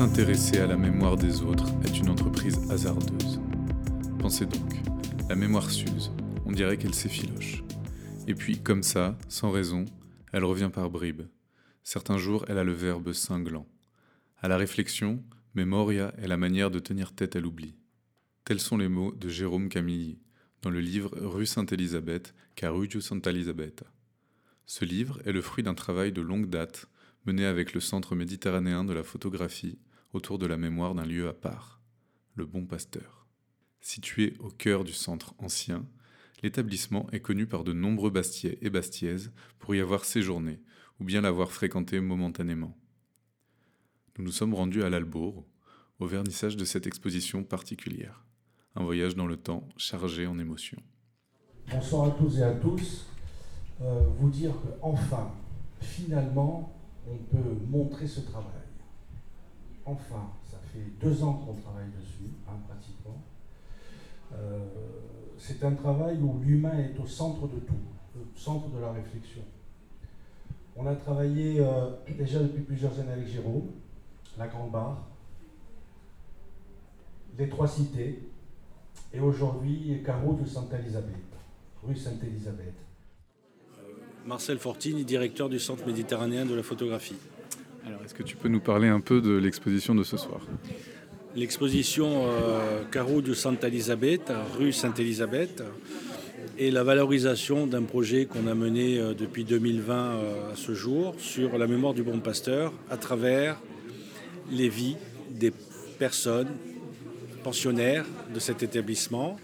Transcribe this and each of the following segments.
S'intéresser à la mémoire des autres est une entreprise hasardeuse. Pensez donc, la mémoire s'use, on dirait qu'elle s'effiloche. Et puis, comme ça, sans raison, elle revient par bribes. Certains jours, elle a le verbe cinglant. À la réflexion, memoria est la manière de tenir tête à l'oubli. Tels sont les mots de Jérôme Camilli dans le livre Rue Sainte-Élisabeth, Caruggio Santa Elisabetta. Ce livre est le fruit d'un travail de longue date mené avec le Centre méditerranéen de la photographie autour de la mémoire d'un lieu à part, le Bon Pasteur. Situé au cœur du centre ancien, l'établissement est connu par de nombreux bastiais et bastiaises pour y avoir séjourné ou bien l'avoir fréquenté momentanément. Nous nous sommes rendus à l'Albourg, au vernissage de cette exposition particulière. Un voyage dans le temps chargé en émotions. Bonsoir à tous et à tous. Euh, vous dire qu'enfin, finalement, on peut montrer ce travail. Enfin, ça fait deux ans qu'on travaille dessus, hein, pratiquement. Euh, c'est un travail où l'humain est au centre de tout, au centre de la réflexion. On a travaillé euh, déjà depuis plusieurs années avec Jérôme, la Grande Barre, les Trois Cités, et aujourd'hui Carreau de Sainte-Élisabeth, rue Sainte-Élisabeth. Marcel Fortini, directeur du Centre méditerranéen de la photographie. Alors, est-ce que tu peux nous parler un peu de l'exposition de ce soir? L'exposition euh, Carreau de Sainte-Élisabeth, rue Sainte-Élisabeth, et la valorisation d'un projet qu'on a mené euh, depuis 2020 euh, à ce jour sur la mémoire du bon pasteur à travers les vies des personnes pensionnaires de cet établissement.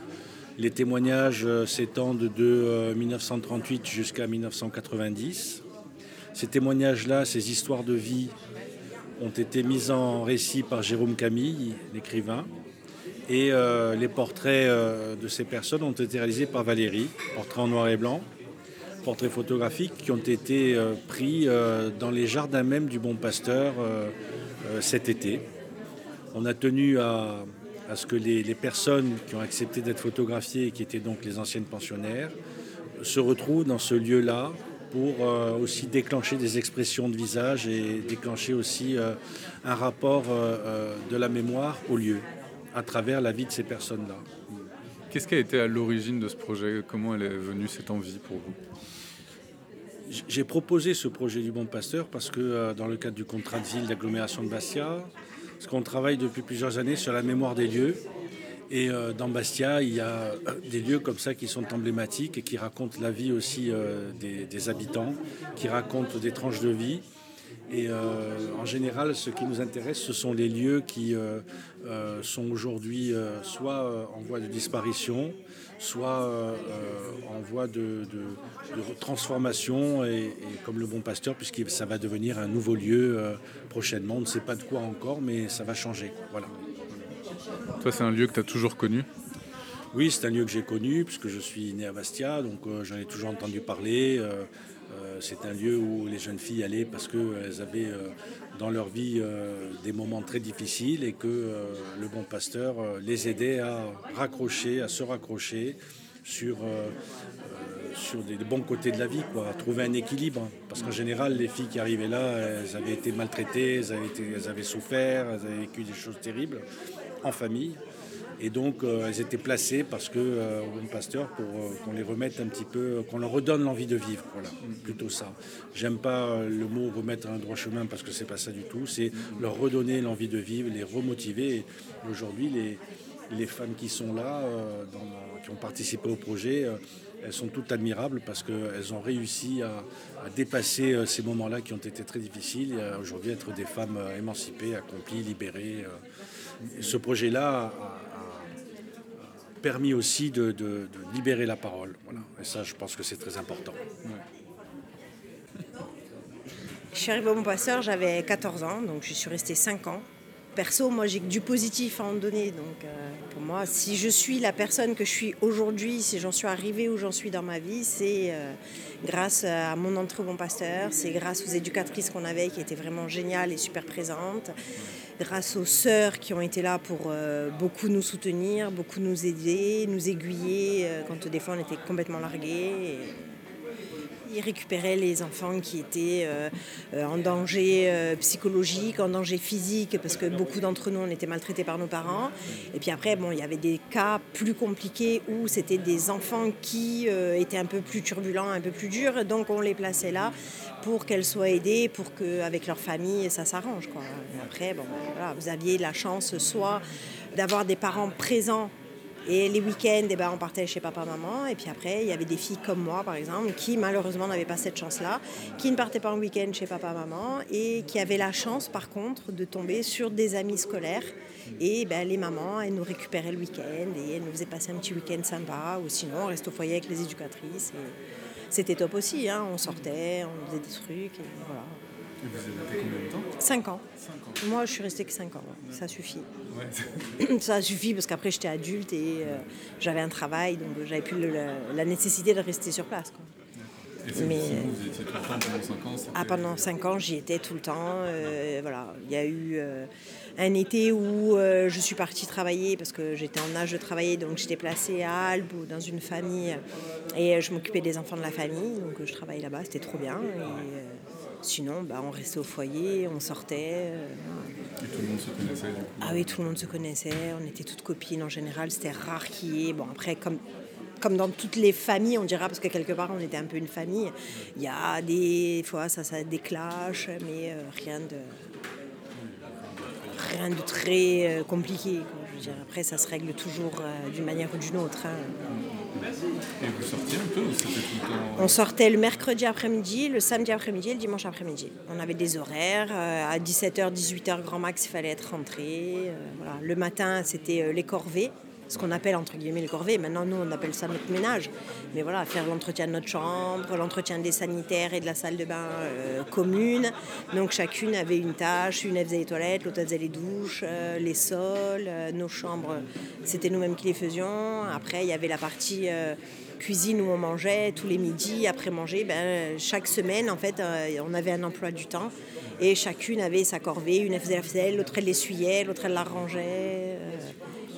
Les témoignages s'étendent de 1938 jusqu'à 1990. Ces témoignages-là, ces histoires de vie ont été mis en récit par Jérôme Camille, l'écrivain, et euh, les portraits euh, de ces personnes ont été réalisés par Valérie, portraits en noir et blanc, portraits photographiques qui ont été euh, pris dans les jardins même du Bon Pasteur cet été. On a tenu à, ce que les, personnes qui ont accepté d'être photographiées, qui étaient donc les anciennes pensionnaires, se retrouvent dans ce lieu-là pour aussi déclencher des expressions de visage et déclencher aussi un rapport de la mémoire au lieu à travers la vie de ces personnes-là. Qu'est-ce qui a été à l'origine de ce projet? Comment elle est venue cette envie pour vous? J'ai proposé ce projet du Bon Pasteur parce que euh, dans le cadre du contrat de ville d'agglomération de Bastia, parce qu'on travaille depuis plusieurs années sur la mémoire des lieux. Et euh, dans Bastia, il y a euh, des lieux comme ça qui sont emblématiques et qui racontent la vie aussi des, des habitants, qui racontent des tranches de vie. Et euh, en général, ce qui nous intéresse, ce sont les lieux qui euh, euh, sont aujourd'hui soit en voie de disparition, soit en voie de, transformation, et, comme le Bon Pasteur, puisque ça va devenir un nouveau lieu prochainement. On ne sait pas de quoi encore, mais ça va changer. Voilà. Toi, c'est un lieu que tu as toujours connu? Oui, c'est un lieu que j'ai connu puisque je suis né à Bastia, donc j'en ai toujours entendu parler. Euh, c'est un lieu où les jeunes filles allaient parce qu'elles avaient euh, dans leur vie euh, des moments très difficiles et que le bon pasteur les aidait à raccrocher, à se raccrocher sur, sur des, bons côtés de la vie, quoi, à trouver un équilibre. Parce qu'en général, les filles qui arrivaient là, elles avaient été maltraitées, elles avaient souffert, elles avaient vécu des choses terribles en famille. Et donc, euh, elles étaient placées parce que euh, pasteur pour euh, qu'on les remette un petit peu, qu'on leur redonne l'envie de vivre. Voilà, plutôt ça. J'aime pas le mot remettre un droit chemin parce que c'est pas ça du tout. C'est leur redonner l'envie de vivre, les remotiver. Aujourd'hui, les, les femmes qui sont là, qui ont participé au projet, elles sont toutes admirables parce qu'elles ont réussi à, à dépasser ces moments-là qui ont été très difficiles et aujourd'hui être des femmes émancipées, accomplies, libérées. Ce projet-là permis aussi de, libérer la parole. Voilà. Et ça, je pense que c'est très important. Je suis arrivée au Bon Passeur, j'avais 14 ans, donc je suis restée 5 ans. Perso, moi j'ai que du positif à en donner. Donc euh, pour moi, si je suis la personne que je suis aujourd'hui, si j'en suis arrivée où j'en suis dans ma vie, c'est euh, grâce à mon entrée Bon Pasteur, c'est grâce aux éducatrices qu'on avait qui étaient vraiment géniales et super présentes grâce aux sœurs qui ont été là pour euh, beaucoup nous soutenir, beaucoup nous aider, nous aiguiller quand des fois on était complètement largués. Il récupérait les enfants qui étaient en danger psychologique, en danger physique, parce que beaucoup d'entre nous, on était maltraités par nos parents. Et puis après, bon, il y avait des cas plus compliqués où c'était des enfants qui étaient un peu plus turbulents, un peu plus durs, donc on les plaçait là pour qu'elles soient aidées, pour qu'avec leur famille, ça s'arrange. Après, bon, vous aviez la chance soit d'avoir des parents présents et les week-ends, eh ben, on partait chez papa-maman. Et puis après, il y avait des filles comme moi, par exemple, qui malheureusement n'avaient pas cette chance-là, qui ne partaient pas en week-end chez papa-maman et qui avaient la chance, par contre, de tomber sur des amis scolaires. Et ben, les mamans, elles nous récupéraient le week-end et elles nous faisaient passer un petit week-end sympa. Ou sinon, on reste au foyer avec les éducatrices. C'était top aussi. Hein. On sortait, on faisait des trucs. Voilà. Et vous avez combien de temps 5 ans. Moi, je suis restée que 5 ans. Ça suffit. ça suffit parce qu'après, j'étais adulte et euh, j'avais un travail, donc j'avais plus la, nécessité de rester sur place. Quoi. Et Mais, vous étiez tout le temps pendant 5 ans Ah, pendant 5 ans, j'y étais tout le temps. Euh, voilà. Il y a eu euh, un été où je suis partie travailler parce que j'étais en âge de travailler, donc j'étais placée à Albe dans une famille et je m'occupais des enfants de la famille, donc je travaillais là-bas, c'était trop bien. Et, Sinon, bah, on restait au foyer, on sortait. Euh, Et tout le monde se connaissait du coup Ah oui, tout le monde se connaissait. On était toutes copines en général. C'était rare qu'il y ait. Bon, après, comme, comme dans toutes les familles, on dira, parce que quelque part, on était un peu une famille. Il y a des fois, ça, ça des clashs, mais euh, rien de rien de très euh, compliqué. après, ça se règle toujours d'une manière ou d'une autre. Hein. On sortait le mercredi après-midi, le samedi après-midi et le dimanche après-midi. On avait des horaires. Euh, à 17h, 18h, grand max, il fallait être rentré. Euh. Le matin, c'était euh, les corvées ce qu'on appelle entre guillemets le corvée. Maintenant, nous, on appelle ça notre ménage. Mais voilà, faire l'entretien de notre chambre, l'entretien des sanitaires et de la salle de bain euh, commune. Donc, chacune avait une tâche. Une, elle faisait les toilettes, l'autre, faisait les douches, euh, les sols, euh, nos chambres. C'était nous-mêmes qui les faisions. Après, il y avait la partie cuisine où on mangeait tous les midis. Après manger, ben, chaque semaine, en fait, on avait un emploi du temps. Et chacune avait sa corvée. Une, faisait la vaisselle, l'autre, elle l'essuyait, l'autre, elle la rangeait.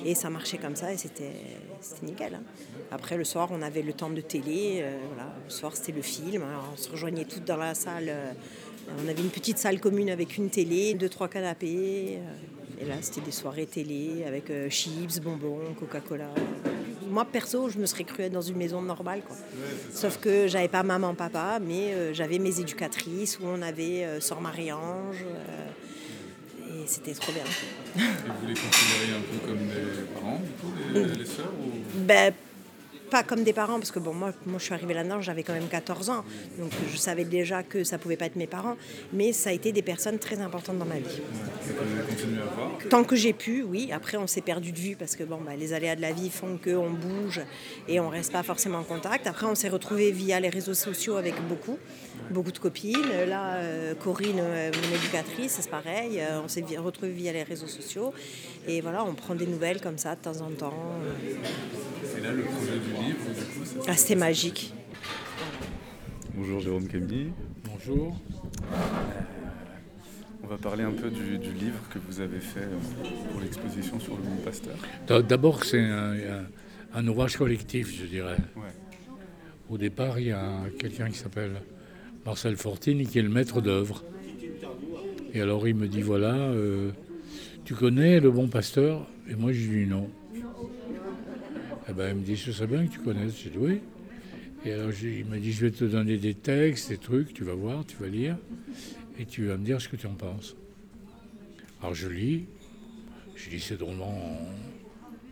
Et ça marchait comme ça et c'était nickel. Hein. Après, le soir, on avait le temps de télé. Euh, voilà. Le soir, c'était le film. on se rejoignait toutes dans la salle. Euh, on avait une petite salle commune avec une télé, deux, trois canapés. Euh, et là, c'était des soirées télé avec chips, bonbons, Coca-Cola. Moi, perso, je me serais cru dans une maison normale. Quoi. Sauf que j'avais pas maman, papa, mais j'avais mes éducatrices où on avait Sœur Marie-Ange c'était trop bien. Et vous les considérez un peu comme des parents, du coup, les, les sœurs ou... ben, pas comme des parents, parce que bon, moi, moi je suis arrivée là-dedans, j'avais quand même 14 ans, donc je savais déjà que ça pouvait pas être mes parents, mais ça a été des personnes très importantes dans ma vie. Ouais, vous continué à voir? Tant que j'ai pu, oui. Après, on s'est perdu de vue parce que bon, bah, les aléas de la vie font qu'on bouge et on reste pas forcément en contact. Après, on s'est retrouvés via les réseaux sociaux avec beaucoup, beaucoup de copines. Là, euh, Corinne, euh, mon éducatrice, c'est pareil. Euh, on s'est retrouvés via les réseaux sociaux et voilà, on prend des nouvelles comme ça de temps en temps. Et là, le projet du livre, du coup, Ah, c'était magique. Bonjour Jérôme Camille. Bonjour. on va parler un peu du, livre que vous avez fait pour l'exposition sur le monde pasteur. D'abord, c'est un, ouvrage collectif, je dirais. Au départ, il y a quelqu'un qui s'appelle Marcel Fortini qui est le maître d'œuvre. Et alors il me dit voilà, euh, tu connais le bon pasteur? Et moi je lui dis non. Eh ben, il me dit, ce serait bien que tu connaisses. J'ai dit oui. Et alors il m'a dit, je vais te donner des textes, des trucs, tu vas voir, tu vas lire, et tu vas me dire ce que tu en penses. Alors je lis, je dis c'est drôlement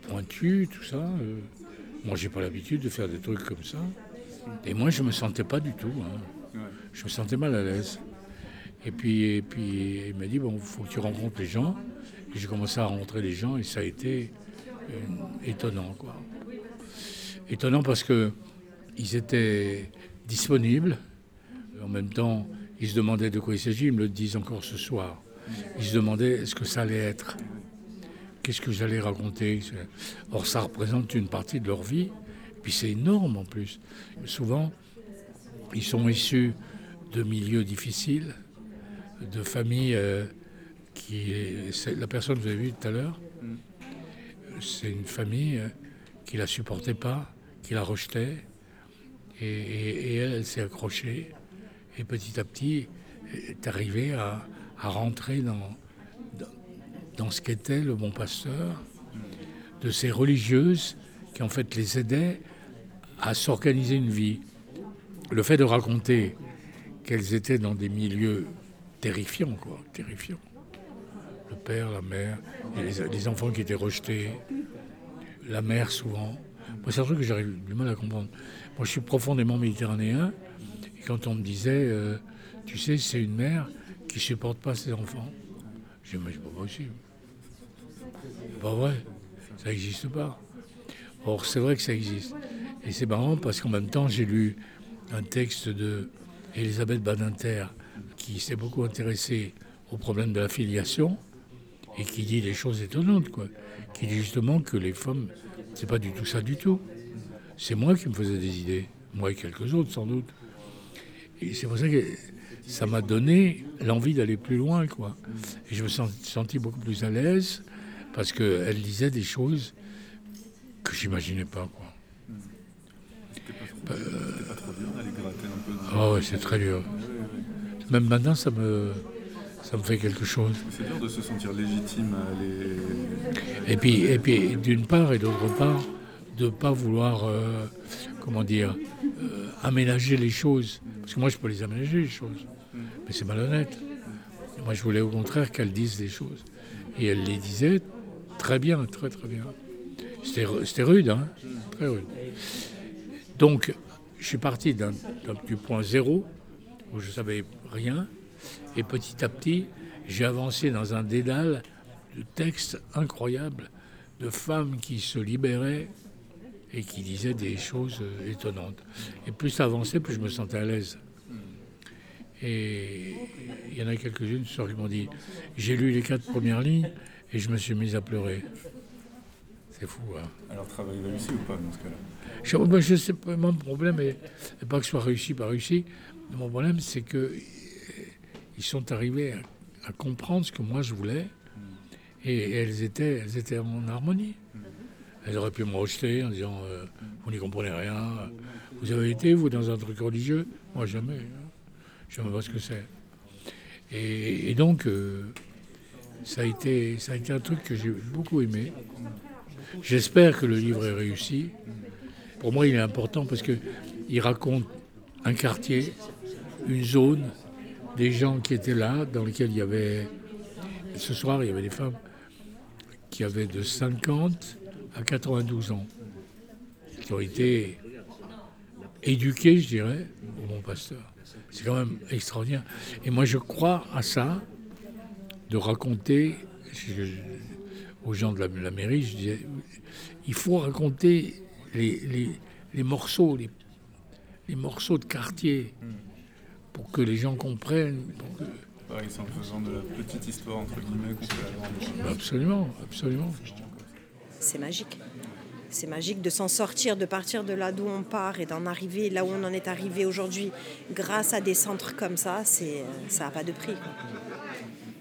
pointu, tout ça. Euh. moi j'ai pas l'habitude de faire des trucs comme ça. Et moi je me sentais pas du tout. Hein. Je me sentais mal à l'aise. Et puis, et puis il m'a dit, bon, il faut que tu rencontres les gens. Et j'ai commencé à rencontrer les gens et ça a été euh, étonnant. Quoi étonnant parce que ils étaient disponibles. En même temps, ils se demandaient de quoi il s'agit. Ils me le disent encore ce soir. Ils se demandaient ce que ça allait être. Qu'est-ce que j'allais raconter? Or, ça représente une partie de leur vie. Et puis c'est énorme en plus. Souvent, ils sont issus de milieux difficiles, de familles euh, qui... La personne que vous avez vue tout à l'heure, c'est une famille euh, qui ne la supportait pas, qui la rejetait. Et, elle s'est accrochée et petit à petit est arrivée à, rentrer dans, dans, ce qu'était le bon pasteur, de ces religieuses qui en fait les aidaient à s'organiser une vie. Le fait de raconter qu'elles étaient dans des milieux terrifiants, quoi, terrifiants. Le père, la mère, les, les enfants qui étaient rejetés, la mère souvent. Moi, c'est un truc que j'arrive du mal à comprendre. Moi, je suis profondément méditerranéen. Et quand on me disait, euh, tu sais, c'est une mère qui supporte pas ses enfants, je dis, mais c'est pas possible. C'est pas vrai. Ça n'existe pas. Or, c'est vrai que ça existe. Et c'est marrant parce qu'en même temps, j'ai lu un texte de Elisabeth Badinter qui s'est beaucoup intéressée au problème de la filiation et qui dit des choses étonnantes, quoi. Qui dit justement que les femmes, c'est pas du tout ça du tout. C'est moi qui me faisais des idées, moi et quelques autres sans doute. Et c'est pour ça que ça m'a donné l'envie d'aller plus loin, quoi. Et je me suis senti beaucoup plus à l'aise parce qu'elle disait des choses que j'imaginais pas, quoi. Oh, ouais, c'est très dur. Même maintenant, ça me, ça me fait quelque chose. C'est dur de se sentir légitime à aller. Et puis, et puis d'une part et d'autre part, de ne pas vouloir, euh, comment dire, euh, aménager les choses. Parce que moi, je peux les aménager, les choses. Mais c'est malhonnête. moi, je voulais au contraire qu'elle dise des choses. Et elle les disait très bien, très très bien. C'était rude, hein Très rude. Donc, je suis parti du point zéro, où je ne savais rien, et petit à petit, j'ai avancé dans un dédale de textes incroyables, de femmes qui se libéraient et qui disaient des choses euh, étonnantes. Et plus ça avançait, plus je me sentais à l'aise. Et il y en a quelques-unes qui m'ont dit J'ai lu les quatre premières lignes et je me suis mise à pleurer. C'est fou. Hein. Alors, travail réussi ou pas dans ce cas-là? Je, ben, je sais pas, mon problème n'est pas que ce soit réussi, pas réussi. Mon problème, c'est que ils sont arrivés à, comprendre ce que moi je voulais et, elles, étaient, elles étaient en harmonie. Elles auraient pu me rejeter en disant euh, Vous n'y comprenez rien. Vous avez été, vous, dans un truc religieux? Moi, jamais. Je ne sais pas ce que c'est. Et, donc, euh, ça, a été, ça a été un truc que j'ai beaucoup aimé. J'espère que le livre est réussi. Pour moi, il est important parce qu'il raconte un quartier, une zone, des gens qui étaient là, dans lesquels il y avait. Ce soir, il y avait des femmes qui avaient de 50 à 92 ans, qui ont été éduquées, je dirais, au mon pasteur. C'est quand même extraordinaire. Et moi, je crois à ça, de raconter aux gens de la, mairie, je disais, il faut raconter les, morceaux, les, les morceaux de quartier pour que les gens comprennent. c'est en faisant de la petite histoire, entre guillemets, qu'on la grande. Absolument, absolument. C'est magique. C'est magique de s'en sortir, de partir de là d'où on part et d'en arriver là où on en est arrivé aujourd'hui grâce à des centres comme ça, c'est, ça n'a pas de prix.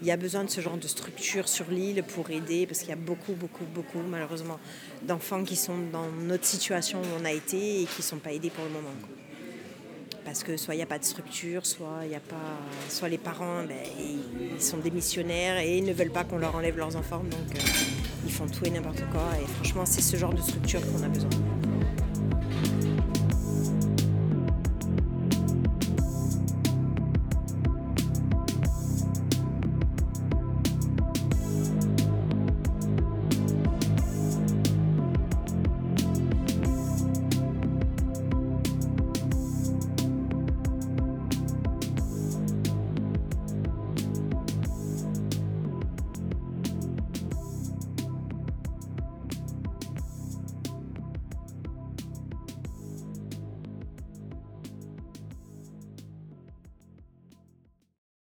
Il y a besoin de ce genre de structure sur l'île pour aider, parce qu'il y a beaucoup, beaucoup, beaucoup, malheureusement, d'enfants qui sont dans notre situation où on a été et qui ne sont pas aidés pour le moment parce que soit il n'y a pas de structure, soit il a pas, soit les parents ben, ils sont démissionnaires et ils ne veulent pas qu'on leur enlève leurs enfants, donc euh, ils font tout et n'importe quoi. Et franchement, c'est ce genre de structure qu'on a besoin.